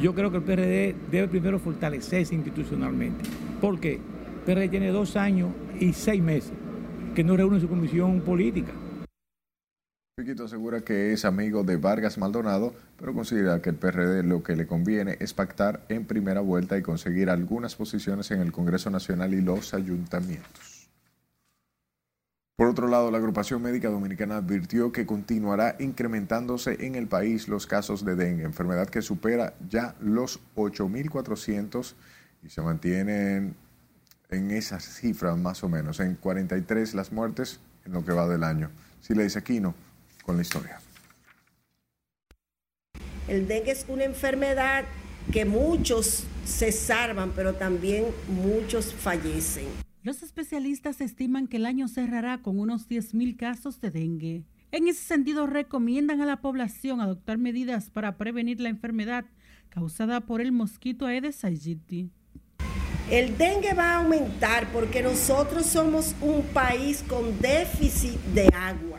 Yo creo que el PRD debe primero fortalecerse institucionalmente. ¿Por qué? El PRD tiene dos años y seis meses que no reúne su comisión política. Fiquito asegura que es amigo de Vargas Maldonado, pero considera que el PRD lo que le conviene es pactar en primera vuelta y conseguir algunas posiciones en el Congreso Nacional y los ayuntamientos. Por otro lado, la agrupación médica dominicana advirtió que continuará incrementándose en el país los casos de dengue, enfermedad que supera ya los 8.400 y se mantienen en esas cifras más o menos, en 43 las muertes en lo que va del año. Si le dice Aquino, con la historia. El dengue es una enfermedad que muchos se salvan, pero también muchos fallecen. Los especialistas estiman que el año cerrará con unos 10.000 casos de dengue. En ese sentido, recomiendan a la población adoptar medidas para prevenir la enfermedad causada por el mosquito Aedes aegypti. El dengue va a aumentar porque nosotros somos un país con déficit de agua.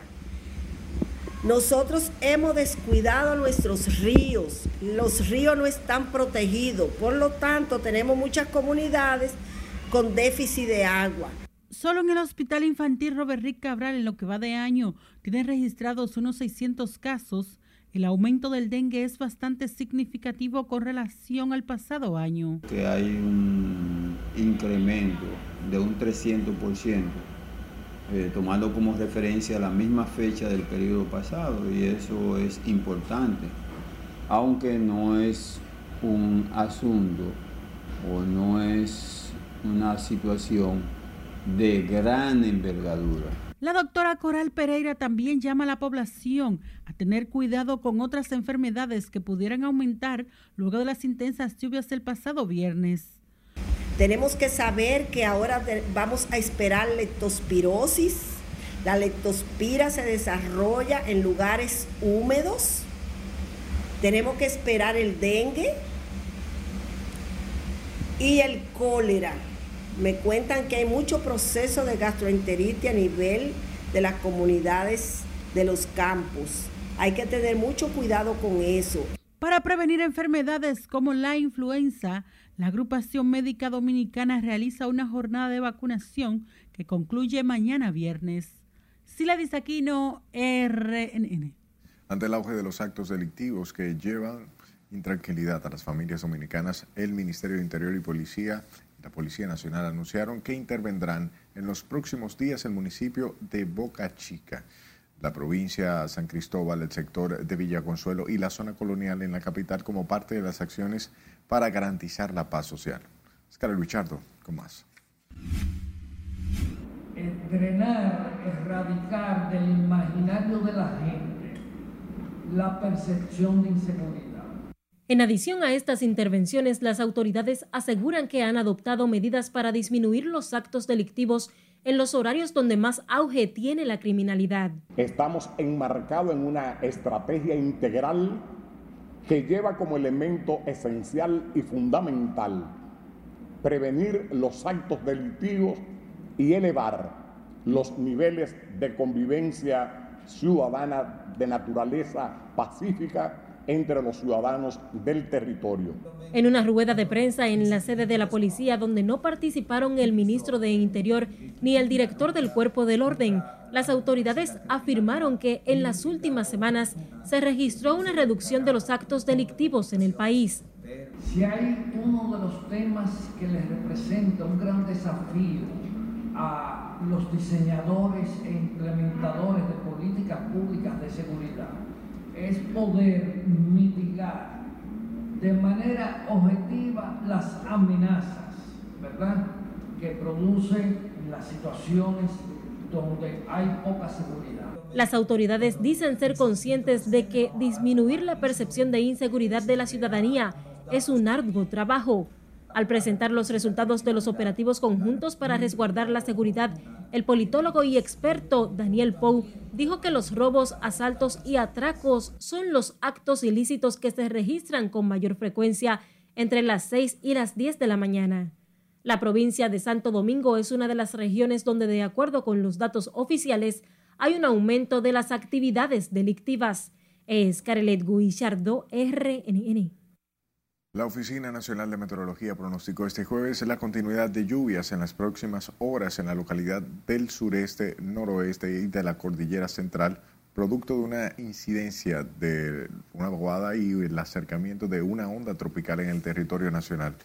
Nosotros hemos descuidado nuestros ríos, los ríos no están protegidos, por lo tanto tenemos muchas comunidades con déficit de agua. Solo en el Hospital Infantil Robert Rick Cabral, en lo que va de año, tienen registrados unos 600 casos. El aumento del dengue es bastante significativo con relación al pasado año. Que hay un incremento de un 300%. Eh, tomando como referencia la misma fecha del periodo pasado y eso es importante, aunque no es un asunto o no es una situación de gran envergadura. La doctora Coral Pereira también llama a la población a tener cuidado con otras enfermedades que pudieran aumentar luego de las intensas lluvias del pasado viernes. Tenemos que saber que ahora vamos a esperar leptospirosis. La leptospira se desarrolla en lugares húmedos. Tenemos que esperar el dengue y el cólera. Me cuentan que hay mucho proceso de gastroenteritis a nivel de las comunidades de los campos. Hay que tener mucho cuidado con eso. Para prevenir enfermedades como la influenza, la agrupación médica dominicana realiza una jornada de vacunación que concluye mañana viernes. Sila Disaquino, RNN. Ante el auge de los actos delictivos que llevan intranquilidad a las familias dominicanas, el Ministerio de Interior y Policía la Policía Nacional anunciaron que intervendrán en los próximos días el municipio de Boca Chica, la provincia San Cristóbal, el sector de Villa Consuelo y la zona colonial en la capital como parte de las acciones para garantizar la paz social. Oscar Luchardo, con más. Drenar, erradicar del imaginario de la gente la percepción de inseguridad en adición a estas intervenciones, las autoridades aseguran que han adoptado medidas para disminuir los actos delictivos en los horarios donde más auge tiene la criminalidad. Estamos enmarcados en una estrategia integral que lleva como elemento esencial y fundamental prevenir los actos delictivos y elevar los niveles de convivencia ciudadana de naturaleza pacífica entre los ciudadanos del territorio. En una rueda de prensa en la sede de la policía donde no participaron el ministro de Interior ni el director del Cuerpo del Orden, las autoridades afirmaron que en las últimas semanas se registró una reducción de los actos delictivos en el país. Si hay uno de los temas que les representa un gran desafío a los diseñadores e implementadores de políticas públicas de seguridad, es poder mitigar de manera objetiva las amenazas, ¿verdad?, que producen las situaciones donde hay poca seguridad. Las autoridades dicen ser conscientes de que disminuir la percepción de inseguridad de la ciudadanía es un arduo trabajo al presentar los resultados de los operativos conjuntos para resguardar la seguridad, el politólogo y experto Daniel Pou dijo que los robos, asaltos y atracos son los actos ilícitos que se registran con mayor frecuencia entre las 6 y las 10 de la mañana. La provincia de Santo Domingo es una de las regiones donde, de acuerdo con los datos oficiales, hay un aumento de las actividades delictivas. Es Carelet Guillardo, RNN. La Oficina Nacional de Meteorología pronosticó este jueves la continuidad de lluvias en las próximas horas en la localidad del sureste, noroeste y de la cordillera central, producto de una incidencia de una aguada y el acercamiento de una onda tropical en el territorio nacional.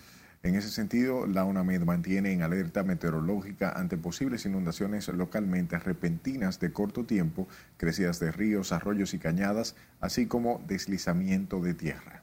En ese sentido, la UNAMED mantiene en alerta meteorológica ante posibles inundaciones localmente repentinas de corto tiempo, crecidas de ríos, arroyos y cañadas, así como deslizamiento de tierra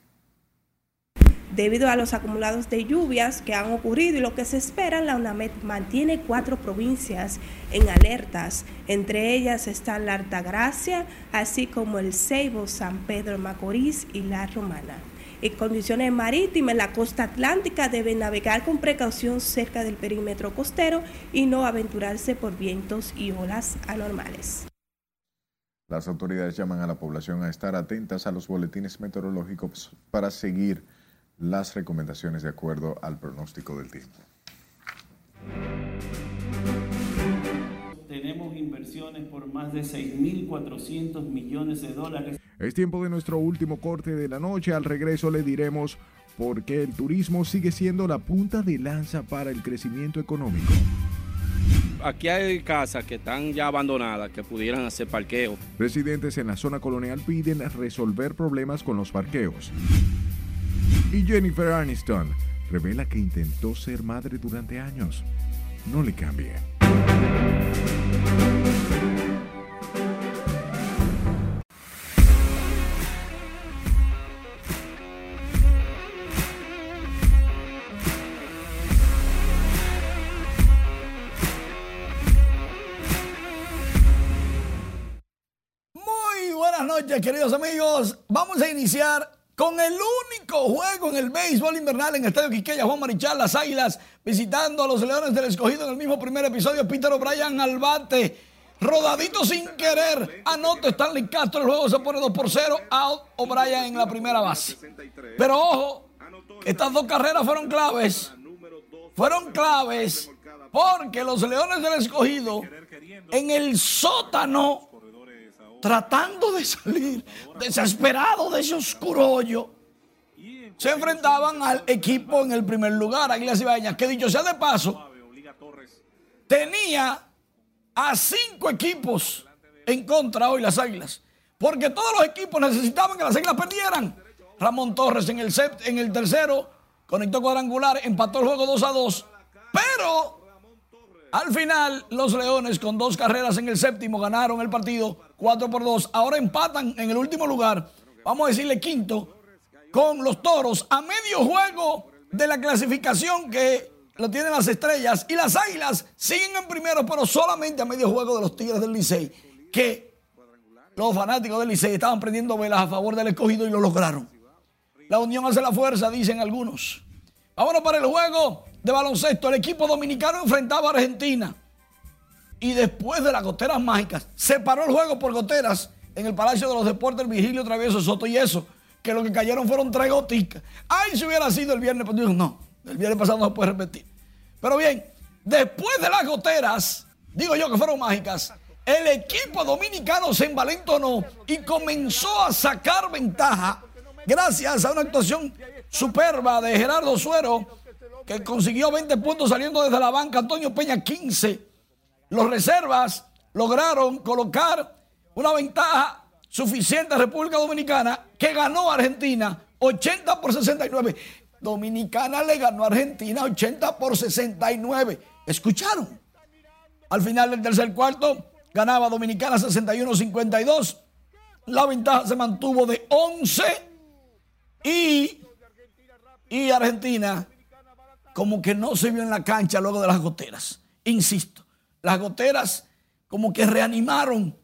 debido a los acumulados de lluvias que han ocurrido y lo que se espera, la UNAMED mantiene cuatro provincias en alertas. Entre ellas están la Altagracia, así como el Ceibo, San Pedro Macorís y la Romana. En condiciones marítimas, la costa atlántica deben navegar con precaución cerca del perímetro costero y no aventurarse por vientos y olas anormales. Las autoridades llaman a la población a estar atentas a los boletines meteorológicos para seguir las recomendaciones de acuerdo al pronóstico del tiempo. Tenemos inversiones por más de 6.400 millones de dólares. Es tiempo de nuestro último corte de la noche. Al regreso le diremos por qué el turismo sigue siendo la punta de lanza para el crecimiento económico. Aquí hay casas que están ya abandonadas que pudieran hacer parqueo. Residentes en la zona colonial piden resolver problemas con los parqueos. Y Jennifer Aniston revela que intentó ser madre durante años. No le cambie. Muy buenas noches, queridos amigos. Vamos a iniciar con el único juego en el béisbol invernal en el Estadio Quiqueya, Juan Marichal, las Águilas visitando a los Leones del Escogido en el mismo primer episodio. Peter O'Brien al bate, rodadito sin querer, anota Stanley Castro, el juego se pone 2 por 0, out O'Brien en la primera base. Pero ojo, estas dos carreras fueron claves, fueron claves porque los Leones del Escogido en el sótano tratando de salir desesperado de ese oscuro hoyo, se enfrentaban al equipo en el primer lugar, Águilas Ibaeñas, que dicho sea de paso, tenía a cinco equipos en contra hoy las Águilas, porque todos los equipos necesitaban que las Águilas perdieran. Ramón Torres en el, en el tercero conectó cuadrangular, empató el juego 2 a 2, pero al final, los Leones con dos carreras en el séptimo ganaron el partido 4 por 2. Ahora empatan en el último lugar, vamos a decirle quinto, con los Toros a medio juego de la clasificación que lo tienen las estrellas. Y las Águilas siguen en primero, pero solamente a medio juego de los Tigres del Licey, que los fanáticos del Licey estaban prendiendo velas a favor del escogido y lo lograron. La unión hace la fuerza, dicen algunos. Vámonos para el juego de baloncesto, el equipo dominicano enfrentaba a Argentina. Y después de las goteras mágicas, se paró el juego por goteras en el Palacio de los Deportes Virgilio Travieso Soto y eso, que lo que cayeron fueron tres goticas. Ay, si hubiera sido el viernes, pues no, el viernes pasado no se puede repetir. Pero bien, después de las goteras, digo yo que fueron mágicas, el equipo dominicano se envalentonó y comenzó a sacar ventaja gracias a una actuación superba de Gerardo Suero que consiguió 20 puntos saliendo desde la banca, Antonio Peña 15. Los reservas lograron colocar una ventaja suficiente a República Dominicana que ganó a Argentina 80 por 69. Dominicana le ganó a Argentina 80 por 69. ¿Escucharon? Al final del tercer cuarto ganaba Dominicana 61-52. La ventaja se mantuvo de 11 y, y Argentina como que no se vio en la cancha luego de las goteras. Insisto, las goteras como que reanimaron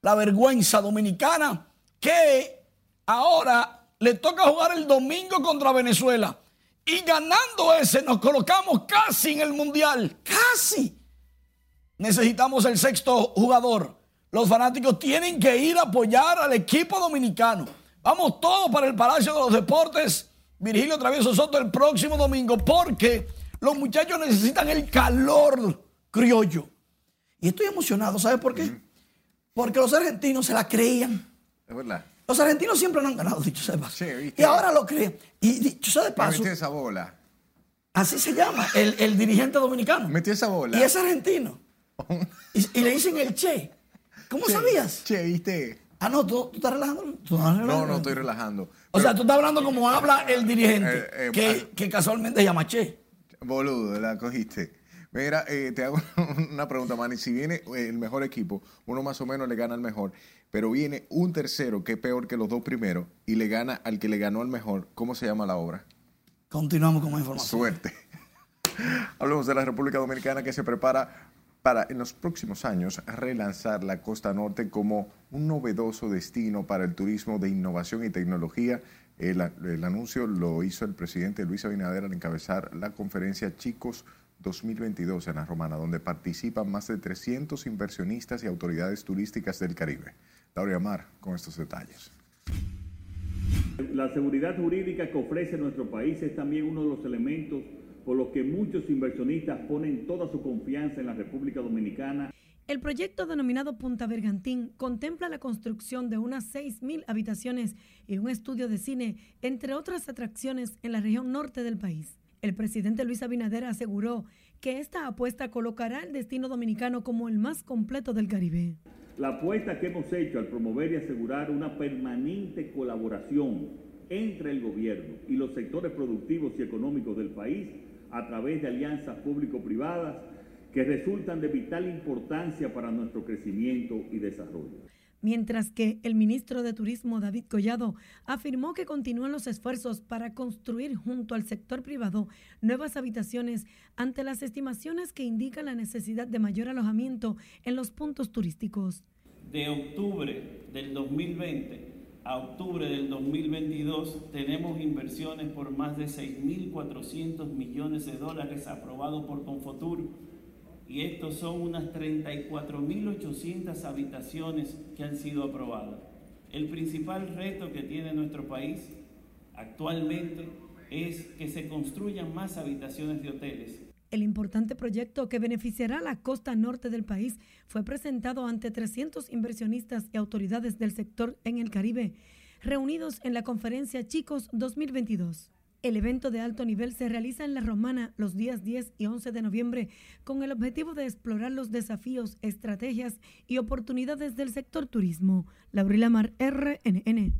la vergüenza dominicana que ahora le toca jugar el domingo contra Venezuela. Y ganando ese nos colocamos casi en el mundial. Casi. Necesitamos el sexto jugador. Los fanáticos tienen que ir a apoyar al equipo dominicano. Vamos todos para el Palacio de los Deportes Virgilio Travieso Soto el próximo domingo porque los muchachos necesitan el calor criollo. Y estoy emocionado, ¿sabes por qué? Porque los argentinos se la creían. Es verdad. Los argentinos siempre no han ganado, dicho sea de paso. y ahora lo creen. Y dicho sea de paso. Metió esa bola. Así se llama, el, el dirigente dominicano. Metió esa bola. Y es argentino. y, y, le dicen el Che. ¿Cómo che, sabías? Che, ¿viste? Ah, no, ¿tú, tú estás relajando? ¿Tú no, relajando? no, no estoy relajando. O sea, tú estás hablando como habla el dirigente, Eh, eh, que, al- que casualmente llama Che. Boludo, la cogiste. Mira, eh, te hago una pregunta, Manny. Si viene eh, el mejor equipo, uno más o menos le gana al mejor, pero viene un tercero que es peor que los dos primeros y le gana al que le ganó al mejor, ¿cómo se llama la obra? Continuamos con más información. Suerte. Hablamos de la República Dominicana que se prepara para en los próximos años relanzar la costa norte como un novedoso destino para el turismo de innovación y tecnología. El, anuncio lo hizo el presidente Luis Abinader al encabezar la conferencia Chicos 2022 en la Romana, donde participan más de 300 inversionistas y autoridades turísticas del Caribe. Laura Mar con estos detalles. La seguridad jurídica que ofrece nuestro país es también uno de los elementos por los que muchos inversionistas ponen toda su confianza en la República Dominicana. El proyecto denominado Punta Bergantín contempla la construcción de unas 6.000 habitaciones y un estudio de cine, entre otras atracciones en la región norte del país. El presidente Luis Abinader aseguró que esta apuesta colocará el destino dominicano como el más completo del Caribe. La apuesta que hemos hecho al promover y asegurar una permanente colaboración entre el gobierno y los sectores productivos y económicos del país a través de alianzas público-privadas que resultan de vital importancia para nuestro crecimiento y desarrollo. Mientras que el ministro de Turismo, David Collado, afirmó que continúan los esfuerzos para construir junto al sector privado nuevas habitaciones ante las estimaciones que indican la necesidad de mayor alojamiento en los puntos turísticos. De octubre del 2020 a octubre del 2022 tenemos inversiones por más de 6.400 millones de dólares aprobados por Confotur y estos son unas 34.800 habitaciones que han sido aprobadas. El principal reto que tiene nuestro país actualmente es que se construyan más habitaciones de hoteles. El importante proyecto que beneficiará la costa norte del país fue presentado ante 300 inversionistas y autoridades del sector en el Caribe, reunidos en la conferencia Chicos 2022. El evento de alto nivel se realiza en La Romana los días 10 y 11 de noviembre con el objetivo de explorar los desafíos, estrategias y oportunidades del sector turismo. Laurila Mar, RNN.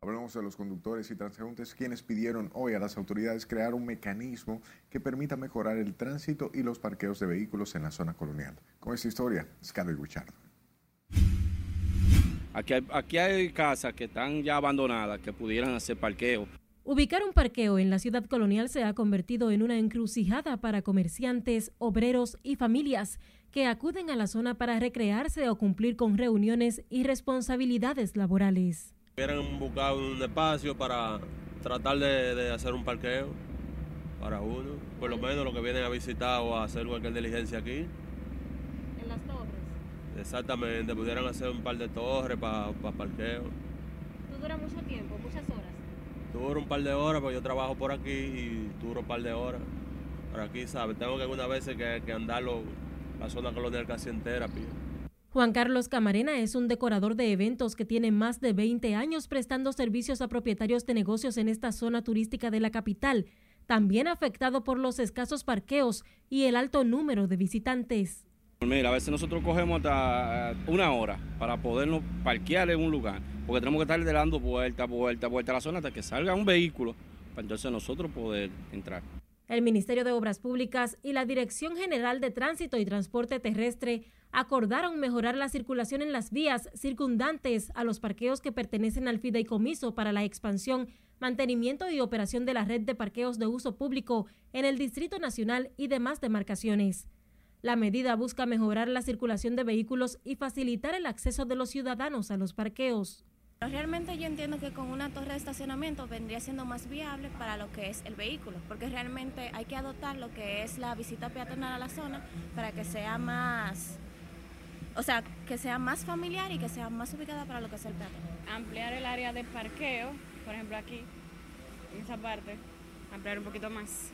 Hablamos de los conductores y transeúntes quienes pidieron hoy a las autoridades crear un mecanismo que permita mejorar el tránsito y los parqueos de vehículos en la zona colonial. Con esta historia, Scarlett Richard. Aquí hay, aquí hay casas que están ya abandonadas que pudieran hacer parqueo Ubicar un parqueo en la ciudad colonial se ha convertido en una encrucijada para comerciantes, obreros y familias que acuden a la zona para recrearse o cumplir con reuniones y responsabilidades laborales. Hubieran buscado un espacio para tratar de, hacer un parqueo para uno, por lo menos los que vienen a visitar o a hacer cualquier diligencia aquí. ¿En las torres? Exactamente, pudieran hacer un par de torres para parqueo. ¿Tú dura mucho tiempo, muchas horas? Duro un par de horas, porque yo trabajo por aquí y duro un par de horas. Por aquí, ¿sabes? Tengo que algunas veces que, que andarlo la zona colonial casi entera, pie. Juan Carlos Camarena es un decorador de eventos que tiene más de 20 años prestando servicios a propietarios de negocios en esta zona turística de la capital, también afectado por los escasos parqueos y el alto número de visitantes. Mira, a veces nosotros cogemos hasta una hora para podernos parquear en un lugar porque tenemos que estar dando vuelta, vuelta, vuelta a la zona hasta que salga un vehículo para entonces nosotros poder entrar. El Ministerio de Obras Públicas y la Dirección General de Tránsito y Transporte Terrestre acordaron mejorar la circulación en las vías circundantes a los parqueos que pertenecen al fideicomiso para la expansión, mantenimiento y operación de la red de parqueos de uso público en el Distrito Nacional y demás demarcaciones. La medida busca mejorar la circulación de vehículos y facilitar el acceso de los ciudadanos a los parqueos. Realmente yo entiendo que con una torre de estacionamiento vendría siendo más viable para lo que es el vehículo, porque realmente hay que adoptar lo que es la visita peatonal a la zona para que sea más, o sea, que sea más familiar y que sea más ubicada para lo que es el peatón. Ampliar el área de parqueo, por ejemplo aquí, en esa parte, ampliar un poquito más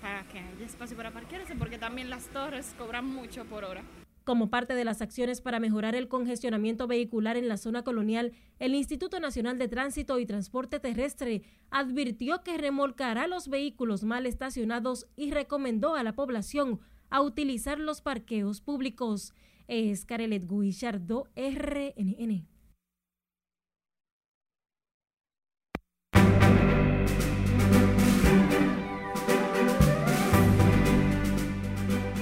para que haya espacio para parquearse, porque también las torres cobran mucho por hora. Como parte de las acciones para mejorar el congestionamiento vehicular en la zona colonial, el Instituto Nacional de Tránsito y Transporte Terrestre advirtió que remolcará los vehículos mal estacionados y recomendó a la población a utilizar los parqueos públicos. Es Carelet Guillardo, RNN.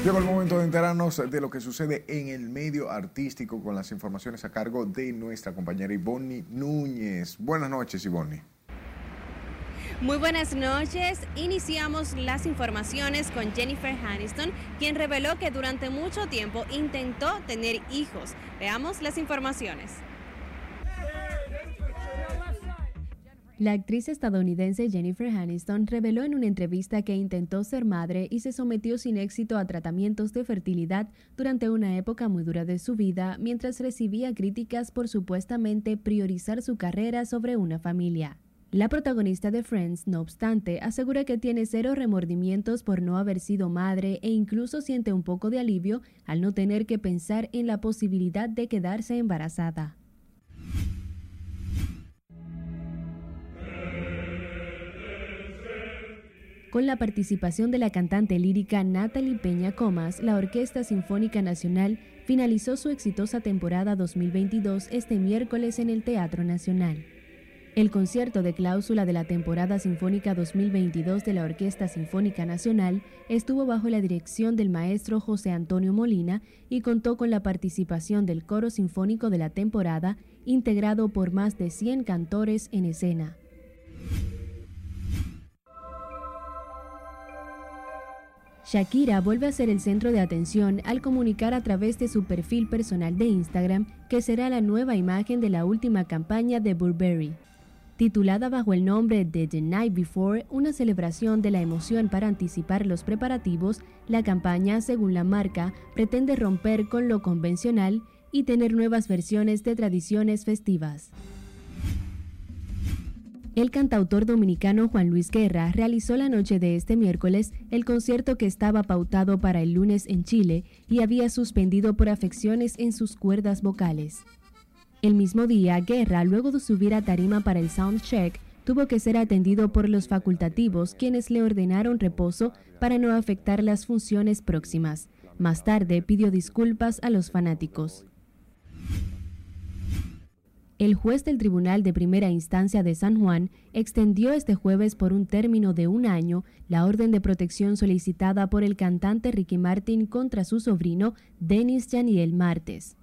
Llegó el momento de enterarnos de lo que sucede en el medio artístico con las informaciones a cargo de nuestra compañera Ivonne Núñez. Buenas noches, Ivonne. Muy buenas noches. Iniciamos las informaciones con Jennifer Aniston, quien reveló que durante mucho tiempo intentó tener hijos. Veamos las informaciones. La actriz estadounidense Jennifer Aniston reveló en una entrevista que intentó ser madre y se sometió sin éxito a tratamientos de fertilidad durante una época muy dura de su vida mientras recibía críticas por supuestamente priorizar su carrera sobre una familia. La protagonista de Friends, no obstante, asegura que tiene cero remordimientos por no haber sido madre e incluso siente un poco de alivio al no tener que pensar en la posibilidad de quedarse embarazada. Con la participación de la cantante lírica Natalie Peña Comas, la Orquesta Sinfónica Nacional finalizó su exitosa temporada 2022 este miércoles en el Teatro Nacional. El concierto de cláusula de la temporada sinfónica 2022 de la Orquesta Sinfónica Nacional estuvo bajo la dirección del maestro José Antonio Molina y contó con la participación del coro sinfónico de la temporada, integrado por más de 100 cantores en escena. Shakira vuelve a ser el centro de atención al comunicar a través de su perfil personal de Instagram que será la nueva imagen de la última campaña de Burberry. Titulada bajo el nombre de The Night Before, una celebración de la emoción para anticipar los preparativos, la campaña, según la marca, pretende romper con lo convencional y tener nuevas versiones de tradiciones festivas. El cantautor dominicano Juan Luis Guerra realizó la noche de este miércoles el concierto que estaba pautado para el lunes en Chile y había suspendido por afecciones en sus cuerdas vocales. El mismo día, Guerra, luego de subir a tarima para el soundcheck, tuvo que ser atendido por los facultativos quienes le ordenaron reposo para no afectar las funciones próximas. Más tarde pidió disculpas a los fanáticos. El juez del Tribunal de Primera Instancia de San Juan extendió este jueves por un término de un año la orden de protección solicitada por el cantante Ricky Martin contra su sobrino Denis Janiel Martes.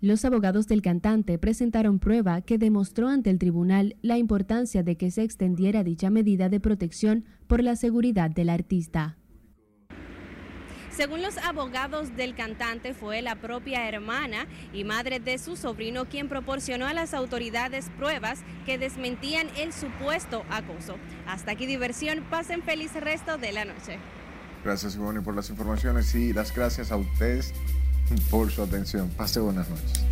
Los abogados del cantante presentaron prueba que demostró ante el tribunal la importancia de que se extendiera dicha medida de protección por la seguridad del artista. Según los abogados del cantante, fue la propia hermana y madre de su sobrino quien proporcionó a las autoridades pruebas que desmentían el supuesto acoso. Hasta aquí diversión, pasen feliz resto de la noche. Gracias, Ivonne, por las informaciones y las gracias a ustedes por su atención. Pase buenas noches.